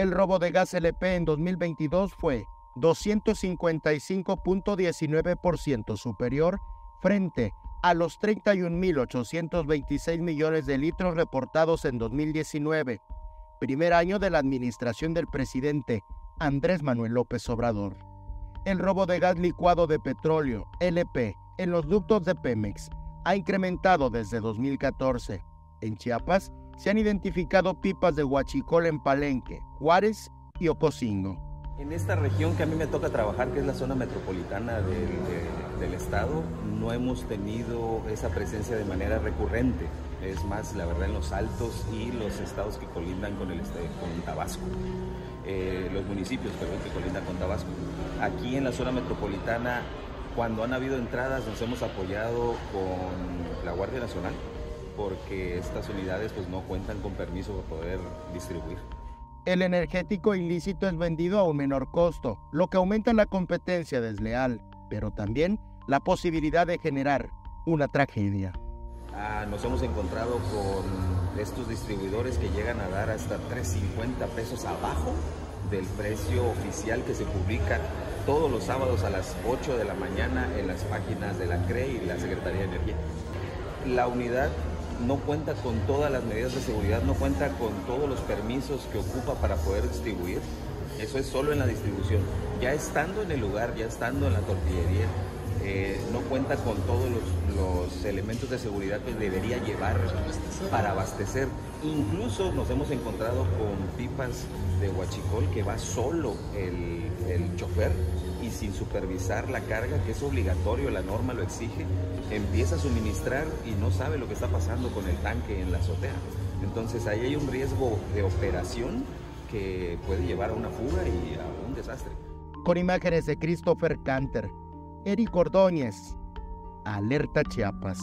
El robo de gas LP en 2022 fue 255.19% superior frente a los 31.826 millones de litros reportados en 2019, primer año de la administración del presidente Andrés Manuel López Obrador. El robo de gas licuado de petróleo, LP, en los ductos de Pemex ha incrementado desde 2014. En Chiapas se han identificado pipas de huachicol en Palenque, Juárez y Ocosingo. En esta región que a mí me toca trabajar, que es la zona metropolitana del, estado, no hemos tenido esa presencia de manera recurrente. Es más, la verdad, en los altos y los estados que colindan con, el, con Tabasco. Eh, los municipios perdón, que colindan con Tabasco. Aquí en la zona metropolitana, cuando han habido entradas, nos hemos apoyado con la Guardia Nacional, porque estas unidades pues, no cuentan con permiso para poder distribuir. El energético ilícito es vendido a un menor costo, lo que aumenta la competencia desleal, pero también la posibilidad de generar una tragedia. Ah, nos hemos encontrado con estos distribuidores que llegan a dar hasta 3.50 pesos abajo del precio oficial que se publica todos los sábados a las 8 de la mañana en las páginas de la CRE y la Secretaría de Energía. La unidad no cuenta con todas las medidas de seguridad, no cuenta con todos los permisos que ocupa para poder distribuir. Eso es solo en la distribución. Ya estando en el lugar, ya estando en la tortillería, eh, no cuenta con todos los, elementos de seguridad que debería llevar para abastecer. Incluso nos hemos encontrado con pipas de huachicol que va solo el, el chofer y sin supervisar la carga, que es obligatorio, la norma lo exige, empieza a suministrar y no sabe lo que está pasando con el tanque en la azotea. Entonces ahí hay un riesgo de operación que puede llevar a una fuga y a un desastre. Con imágenes de Christopher Canter, Eric Ordóñez, Alerta Chiapas.